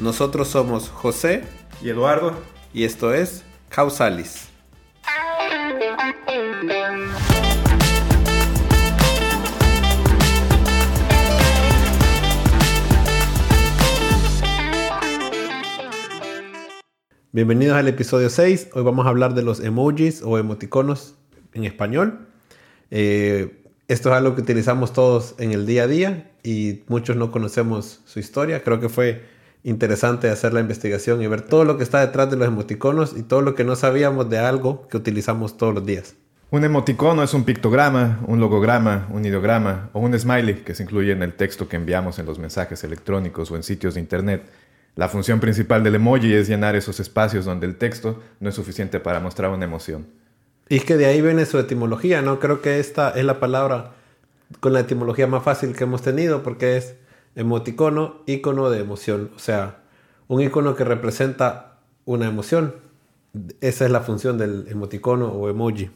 Nosotros somos José y Eduardo y esto es Causalis. Bienvenidos al episodio 6. Hoy vamos a hablar de los emojis o emoticonos en español. Eh, esto es algo que utilizamos todos en el día a día y muchos no conocemos su historia. Creo que fue interesante hacer la investigación y ver todo lo que está detrás de los emoticonos y todo lo que no sabíamos de algo que utilizamos todos los días. Un emoticono es un pictograma, un logograma, un ideograma o un smiley que se incluye en el texto que enviamos en los mensajes electrónicos o en sitios de internet. La función principal del emoji es llenar esos espacios donde el texto no es suficiente para mostrar una emoción. Y es que de ahí viene su etimología, ¿no? Creo que esta es la palabra con la etimología más fácil que hemos tenido porque es emoticono, icono de emoción. O sea, un icono que representa una emoción. Esa es la función del emoticono o emoji.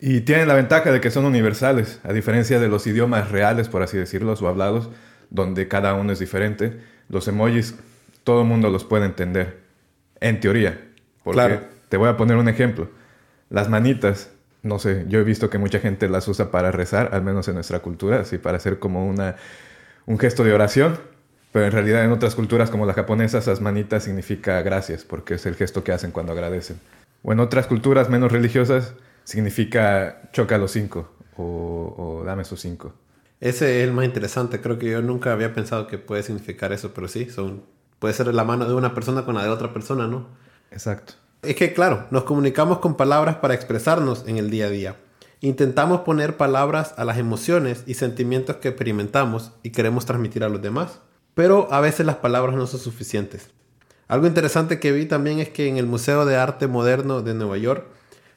Y tienen la ventaja de que son universales, a diferencia de los idiomas reales, por así decirlo, o hablados, donde cada uno es diferente. Los emojis, todo el mundo los puede entender, en teoría. Porque claro. te voy a poner un ejemplo. Las manitas, no sé, yo he visto que mucha gente las usa para rezar, al menos en nuestra cultura, así para hacer como una un gesto de oración, pero en realidad en otras culturas como la japonesa esas manitas significa gracias, porque es el gesto que hacen cuando agradecen. O en otras culturas menos religiosas significa choca los cinco o, dame esos cinco. Ese es el más interesante, creo que yo nunca había pensado que puede significar eso, pero sí, son, puede ser la mano de una persona con la de otra persona, ¿no? Exacto. Es que claro, nos comunicamos con palabras para expresarnos en el día a día. Intentamos poner palabras a las emociones y sentimientos que experimentamos y queremos transmitir a los demás, pero a veces las palabras no son suficientes. Algo interesante que vi también es que en el Museo de Arte Moderno de Nueva York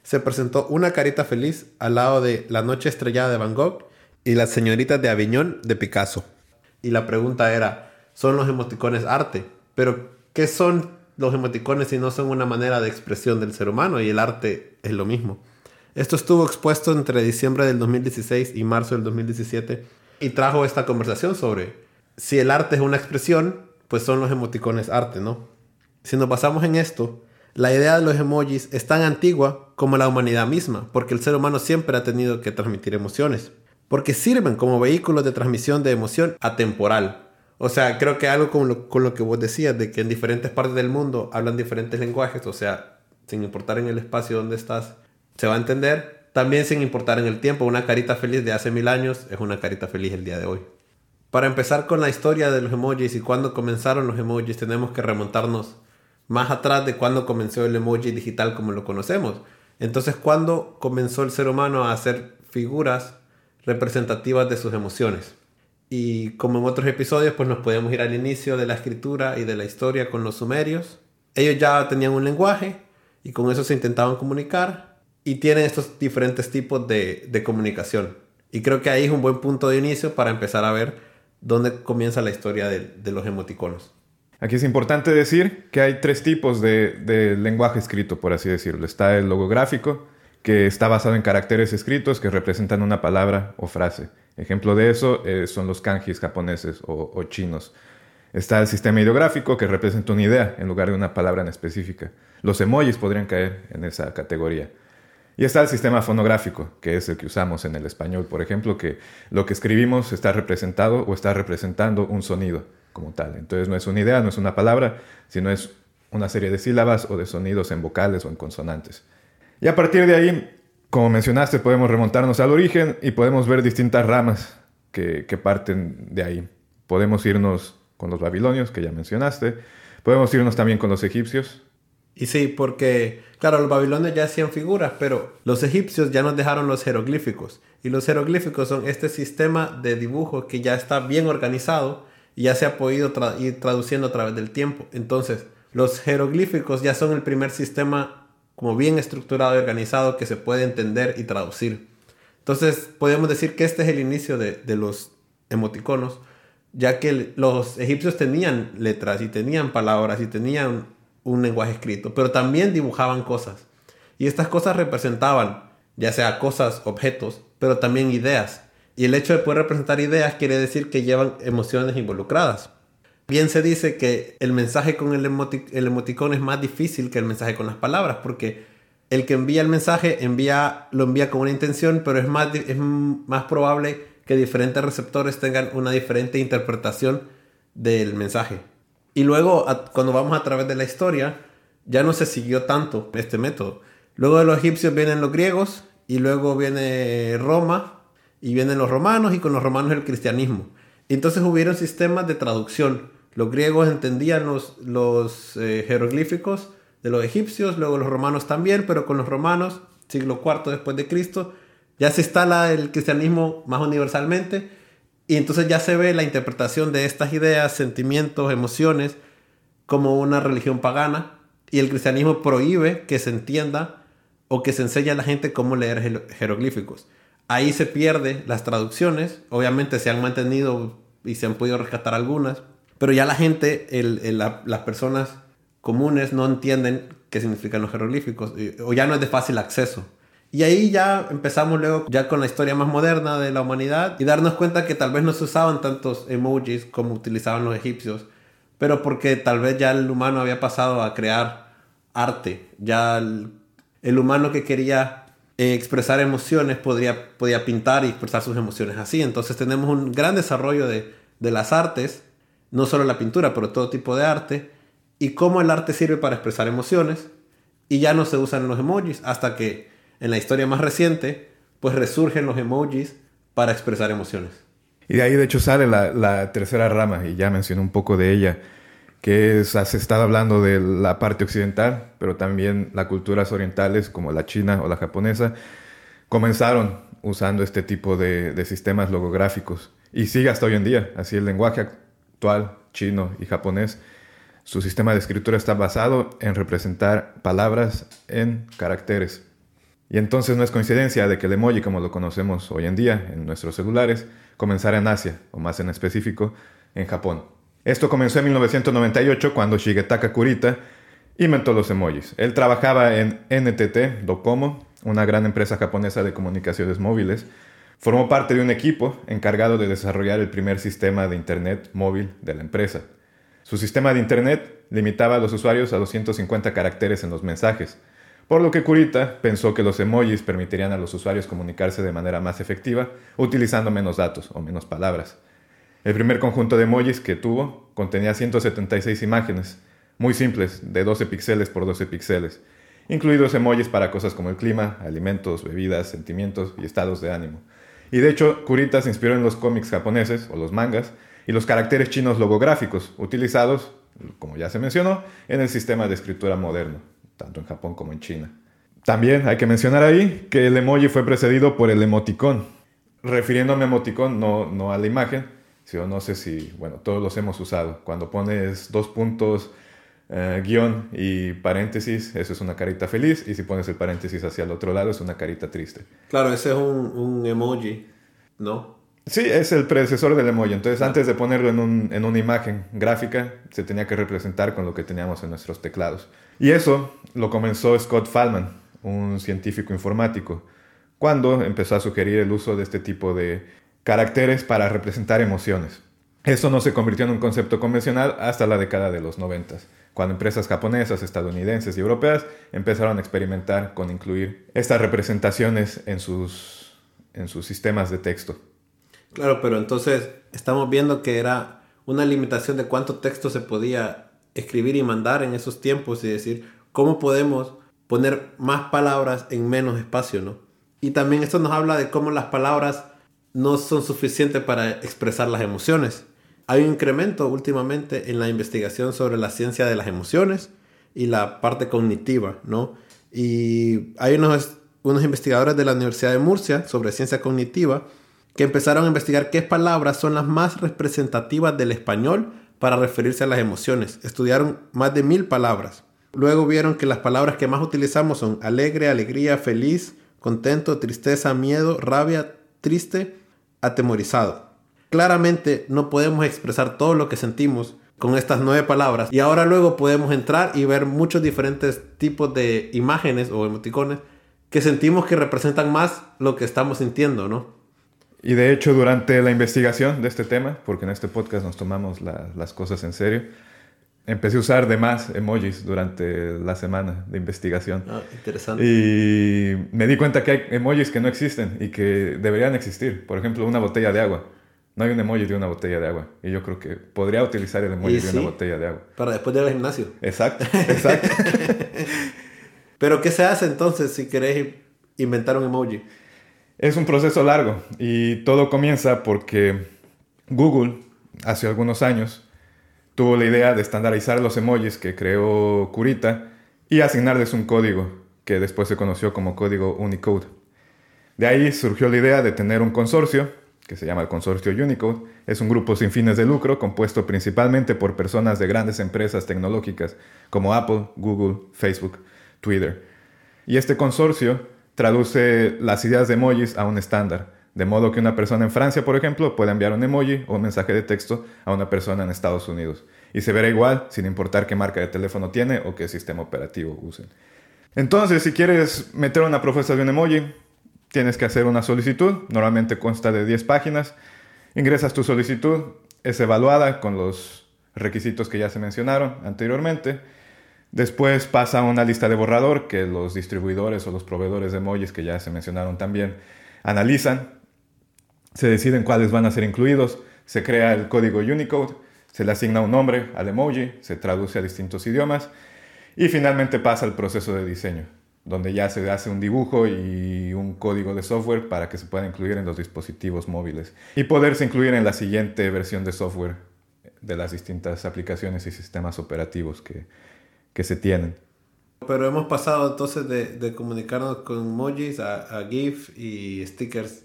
se presentó una carita feliz al lado de La Noche Estrellada de Van Gogh y Las Señoritas de Aviñón de Picasso. Y la pregunta era, ¿son los emoticones arte? Pero, ¿qué son los emoticones si no son una manera de expresión del ser humano? Y el arte es lo mismo. Esto estuvo expuesto entre diciembre del 2016 y marzo del 2017 y trajo esta conversación sobre si el arte es una expresión, pues son los emoticones arte, ¿no? Si nos basamos en esto, la idea de los emojis es tan antigua como la humanidad misma, porque el ser humano siempre ha tenido que transmitir emociones, porque sirven como vehículos de transmisión de emoción atemporal. O sea, creo que algo con lo, con lo que vos decías, de que en diferentes partes del mundo hablan diferentes lenguajes, o sea, sin importar en el espacio donde estás, se va a entender. También sin importar en el tiempo, una carita feliz de hace mil años es una carita feliz el día de hoy. Para empezar con la historia de los emojis y cuándo comenzaron los emojis, tenemos que remontarnos más atrás de cuándo comenzó el emoji digital como lo conocemos. Entonces, ¿cuándo comenzó el ser humano a hacer figuras representativas de sus emociones? Y como en otros episodios, pues nos podemos ir al inicio de la escritura y de la historia con los sumerios. Ellos ya tenían un lenguaje y con eso se intentaban comunicar y tienen estos diferentes tipos de, de, comunicación. Y creo que ahí es un buen punto de inicio para empezar a ver dónde comienza la historia de, los emoticonos. Aquí es importante decir que hay tres tipos de, de, lenguaje escrito, por así decirlo. Está el logográfico, que está basado en caracteres escritos que representan una palabra o frase. Ejemplo de eso eh, son los kanjis japoneses o, o chinos. Está el sistema ideográfico, que representa una idea en lugar de una palabra en específica. Los emojis podrían caer en esa categoría. Y está el sistema fonográfico, que es el que usamos en el español, por ejemplo, que lo que escribimos está representado o está representando un sonido como tal. Entonces no es una idea, no es una palabra, sino es una serie de sílabas o de sonidos en vocales o en consonantes. Y a partir de ahí, como mencionaste, podemos remontarnos al origen y podemos ver distintas ramas que, que parten de ahí. Podemos irnos con los babilonios, que ya mencionaste, podemos irnos también con los egipcios, y sí, porque, claro, los babilonios ya hacían figuras, pero los egipcios ya nos dejaron los jeroglíficos. Y los jeroglíficos son este sistema de dibujo que ya está bien organizado y ya se ha podido ir traduciendo a través del tiempo. Entonces, los jeroglíficos ya son el primer sistema como bien estructurado y organizado que se puede entender y traducir. Entonces podemos decir que este es el inicio de, de los emoticonos, ya que los egipcios tenían letras y tenían palabras y tenían un lenguaje escrito, pero también dibujaban cosas. Y estas cosas representaban, ya sea cosas, objetos, pero también ideas. Y el hecho de poder representar ideas quiere decir que llevan emociones involucradas. Bien se dice que el mensaje con el, emoticón es más difícil que el mensaje con las palabras, porque el que envía el mensaje envía, lo envía con una intención, pero es más, es más probable que diferentes receptores tengan una diferente interpretación del mensaje. Y luego, cuando vamos a través de la historia, ya no se siguió tanto este método. Luego de los egipcios vienen los griegos y luego viene Roma y vienen los romanos y con los romanos el cristianismo. entonces hubieron sistemas de traducción. Los griegos entendían los, eh, jeroglíficos de los egipcios, luego los romanos también, pero con los romanos, siglo IV después de Cristo, ya se instala el cristianismo más universalmente y entonces ya se ve la interpretación de estas ideas, sentimientos, emociones como una religión pagana y el cristianismo prohíbe que se entienda o que se enseñe a la gente cómo leer jeroglíficos. Ahí se pierde las traducciones, obviamente se han mantenido y se han podido rescatar algunas, pero ya la gente, las personas comunes no entienden qué significan los jeroglíficos o ya no es de fácil acceso. Y ahí ya empezamos luego ya con la historia más moderna de la humanidad y darnos cuenta que tal vez no se usaban tantos emojis como utilizaban los egipcios, pero porque tal vez ya el humano había pasado a crear arte, ya el, humano que quería eh, expresar emociones podría, podía pintar y expresar sus emociones así. Entonces tenemos un gran desarrollo de, de las artes, no solo la pintura, pero todo tipo de arte, y cómo el arte sirve para expresar emociones, y ya no se usan los emojis hasta que en la historia más reciente, pues resurgen los emojis para expresar emociones. Y de ahí de hecho sale la, tercera rama, y ya mencioné un poco de ella, que es, has estado hablando de la parte occidental, pero también las culturas orientales como la china o la japonesa, comenzaron usando este tipo de, de sistemas logográficos y sigue hasta hoy en día. Así el lenguaje actual chino y japonés, su sistema de escritura está basado en representar palabras en caracteres. Y entonces no es coincidencia de que el emoji, como lo conocemos hoy en día en nuestros celulares, comenzara en Asia, o más en específico, en Japón. Esto comenzó en 1998 cuando Shigetaka Kurita inventó los emojis. Él trabajaba en NTT Docomo, una gran empresa japonesa de comunicaciones móviles. Formó parte de un equipo encargado de desarrollar el primer sistema de Internet móvil de la empresa. Su sistema de Internet limitaba a los usuarios a 250 caracteres en los mensajes, por lo que Kurita pensó que los emojis permitirían a los usuarios comunicarse de manera más efectiva utilizando menos datos o menos palabras. El primer conjunto de emojis que tuvo contenía 176 imágenes, muy simples, de 12 píxeles por 12 píxeles, incluidos emojis para cosas como el clima, alimentos, bebidas, sentimientos y estados de ánimo. Y de hecho, Kurita se inspiró en los cómics japoneses o los mangas y los caracteres chinos logográficos utilizados, como ya se mencionó, en el sistema de escritura moderno tanto en Japón como en China. También hay que mencionar ahí que el emoji fue precedido por el emoticón. Refiriéndome a emoticón, no, no a la imagen, sino no sé si, bueno, todos los hemos usado. Cuando pones dos puntos, eh, guion y paréntesis, eso es una carita feliz, y si pones el paréntesis hacia el otro lado es una carita triste. Claro, ese es un, un emoji, ¿no? Sí, es el predecesor del emoji. Entonces, antes de ponerlo en, un, en, una imagen gráfica, se tenía que representar con lo que teníamos en nuestros teclados. Y eso lo comenzó Scott Fallman, un científico informático, cuando empezó a sugerir el uso de este tipo de caracteres para representar emociones. Eso no se convirtió en un concepto convencional hasta la década de los 90, cuando empresas japonesas, estadounidenses y europeas empezaron a experimentar con incluir estas representaciones en sus, en sus sistemas de texto. Claro, pero entonces estamos viendo que era una limitación de cuánto texto se podía escribir y mandar en esos tiempos y decir cómo podemos poner más palabras en menos espacio, ¿no? Y también esto nos habla de cómo las palabras no son suficientes para expresar las emociones. Hay un incremento últimamente en la investigación sobre la ciencia de las emociones y la parte cognitiva, ¿no? Y hay unos, unos investigadores de la Universidad de Murcia sobre ciencia cognitiva que empezaron a investigar qué palabras son las más representativas del español para referirse a las emociones. Estudiaron más de mil palabras. Luego vieron que las palabras que más utilizamos son alegre, alegría, feliz, contento, tristeza, miedo, rabia, triste, atemorizado. Claramente no podemos expresar todo lo que sentimos con estas nueve palabras y ahora luego podemos entrar y ver muchos diferentes tipos de imágenes o emoticones que sentimos que representan más lo que estamos sintiendo, ¿no? Y de hecho, durante la investigación de este tema, porque en este podcast nos tomamos las cosas en serio, empecé a usar de más emojis durante la semana de investigación. Ah, interesante. Y me di cuenta que hay emojis que no existen y que deberían existir. Por ejemplo, una botella de agua. No hay un emoji de una botella de agua. Y yo creo que podría utilizar el emoji de una botella de agua. Para después de ir al gimnasio. Exacto, exacto. Pero ¿qué se hace entonces si querés inventar un emoji? Es un proceso largo y todo comienza porque Google hace algunos años tuvo la idea de estandarizar los emojis que creó Curita y asignarles un código que después se conoció como código Unicode. De ahí surgió la idea de tener un consorcio que se llama el consorcio Unicode. Es un grupo sin fines de lucro compuesto principalmente por personas de grandes empresas tecnológicas como Apple, Google, Facebook, Twitter. Y este consorcio traduce las ideas de emojis a un estándar de modo que una persona en Francia, por ejemplo, puede enviar un emoji o un mensaje de texto a una persona en Estados Unidos. Y se verá igual sin importar qué marca de teléfono tiene o qué sistema operativo usen. Entonces, si quieres meter una propuesta de un emoji, tienes que hacer una solicitud. Normalmente consta de 10 páginas. Ingresas tu solicitud, es evaluada con los requisitos que ya se mencionaron anteriormente. Después pasa una lista de borrador que los distribuidores o los proveedores de emojis que ya se mencionaron también analizan. Se deciden cuáles van a ser incluidos, se crea el código Unicode, se le asigna un nombre al emoji, se traduce a distintos idiomas y finalmente pasa el proceso de diseño, donde ya se hace un dibujo y un código de software para que se pueda incluir en los dispositivos móviles y poderse incluir en la siguiente versión de software de las distintas aplicaciones y sistemas operativos que, se tienen. Pero hemos pasado entonces de, comunicarnos con emojis a GIF y stickers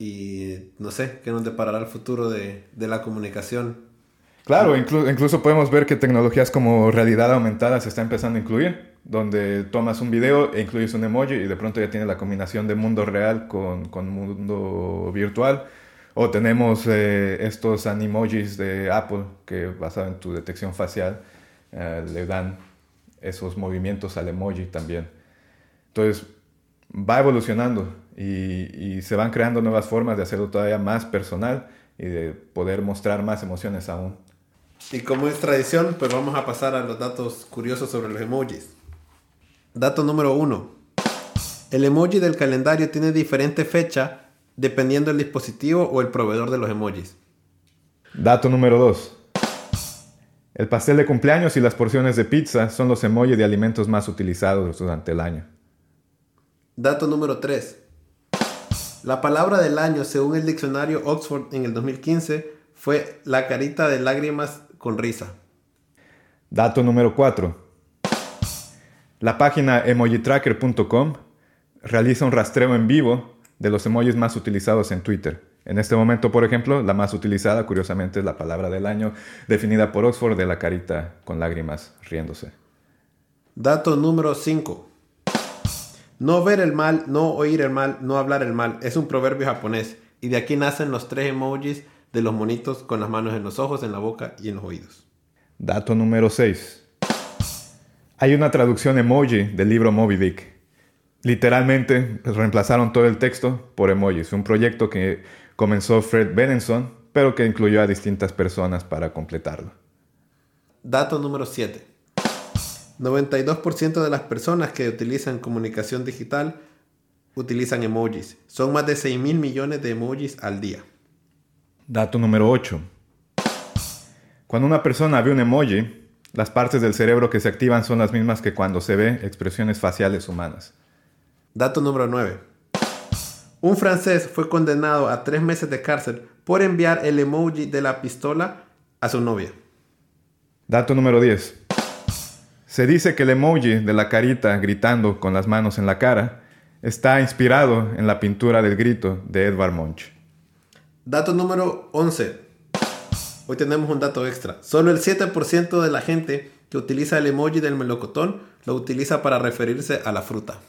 y no sé, qué nos deparará el futuro de, la comunicación. Claro, incluso podemos ver que tecnologías como realidad aumentada se está empezando a incluir, donde tomas un video e incluyes un emoji y de pronto ya tiene la combinación de mundo real con, mundo virtual. O tenemos eh, estos animojis de Apple que basado en tu detección facial eh, le dan esos movimientos al emoji también. Entonces va evolucionando y, se van creando nuevas formas de hacerlo todavía más personal y de poder mostrar más emociones aún. Y como es tradición, pues vamos a pasar a los datos curiosos sobre los emojis. Dato número uno. El emoji del calendario tiene diferente fecha dependiendo del dispositivo o el proveedor de los emojis. Dato número 2. El pastel de cumpleaños y las porciones de pizza son los emojis de alimentos más utilizados durante el año. Dato número 3. La palabra del año, según el diccionario Oxford en el 2015, fue la carita de lágrimas con risa. Dato número 4. La página emojitracker.com realiza un rastreo en vivo de los emojis más utilizados en Twitter. En este momento, por ejemplo, la más utilizada, curiosamente, es la palabra del año, definida por Oxford de la carita con lágrimas riéndose. Dato número 5. No ver el mal, no oír el mal, no hablar el mal. Es un proverbio japonés. Y de aquí nacen los tres emojis de los monitos con las manos en los ojos, en la boca y en los oídos. Dato número 6. Hay una traducción emoji del libro Moby Dick. Literalmente reemplazaron todo el texto por emojis. Un proyecto que comenzó Fred Benenson, pero que incluyó a distintas personas para completarlo. Dato número 7. 92% de las personas que utilizan comunicación digital utilizan emojis. Son más de 6 mil millones de emojis al día. Dato número 8. Cuando una persona ve un emoji, las partes del cerebro que se activan son las mismas que cuando se ve expresiones faciales humanas. Dato número 9. Un francés fue condenado a tres meses de cárcel por enviar el emoji de la pistola a su novia. Dato número 10. Se dice que el emoji de la carita gritando con las manos en la cara está inspirado en la pintura del grito de Edvard Munch. Dato número 11. hoy tenemos un dato extra. Solo el 7% de la gente que utiliza el emoji del melocotón lo utiliza para referirse a la fruta.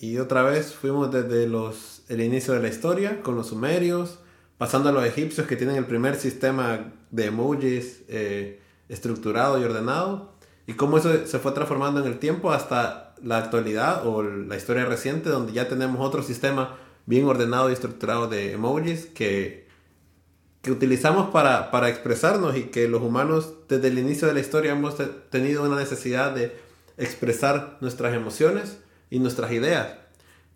Y otra vez fuimos desde los, el inicio de la historia con los sumerios, pasando a los egipcios que tienen el primer sistema de emojis eh, estructurado y ordenado, y cómo eso se fue transformando en el tiempo hasta la actualidad o la historia reciente, donde ya tenemos otro sistema bien ordenado y estructurado de emojis que, que utilizamos para, para expresarnos y que los humanos desde el inicio de la historia hemos tenido una necesidad de expresar nuestras emociones y nuestras ideas,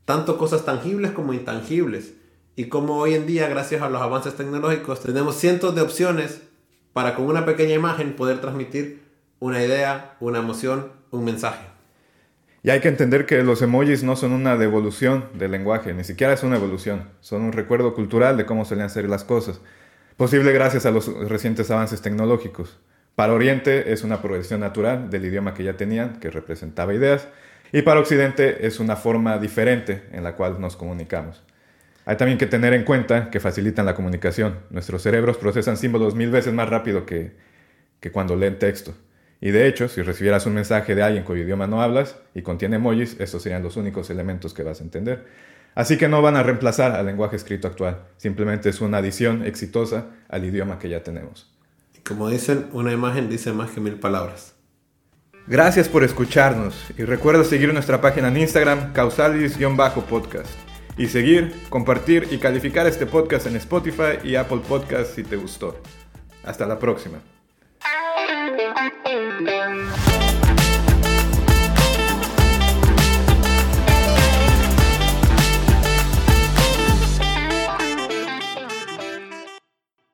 tanto cosas tangibles como intangibles. Y como hoy en día, gracias a los avances tecnológicos, tenemos cientos de opciones para con una pequeña imagen poder transmitir una idea, una emoción, un mensaje. Y hay que entender que los emojis no son una devolución del lenguaje, ni siquiera es una evolución, son un recuerdo cultural de cómo solían ser las cosas, posible gracias a los recientes avances tecnológicos. Para Oriente es una progresión natural del idioma que ya tenían, que representaba ideas, y para Occidente es una forma diferente en la cual nos comunicamos. Hay también que tener en cuenta que facilitan la comunicación. Nuestros cerebros procesan símbolos mil veces más rápido que, que cuando leen texto. Y de hecho, si recibieras un mensaje de alguien cuyo idioma no hablas y contiene emojis, estos serían los únicos elementos que vas a entender. Así que no van a reemplazar al lenguaje escrito actual, simplemente es una adición exitosa al idioma que ya tenemos. Como dicen, una imagen dice más que mil palabras. Gracias por escucharnos y recuerda seguir nuestra página en Instagram, causalis-podcast. Y seguir, compartir y calificar este podcast en Spotify y Apple Podcast si te gustó. Hasta la próxima.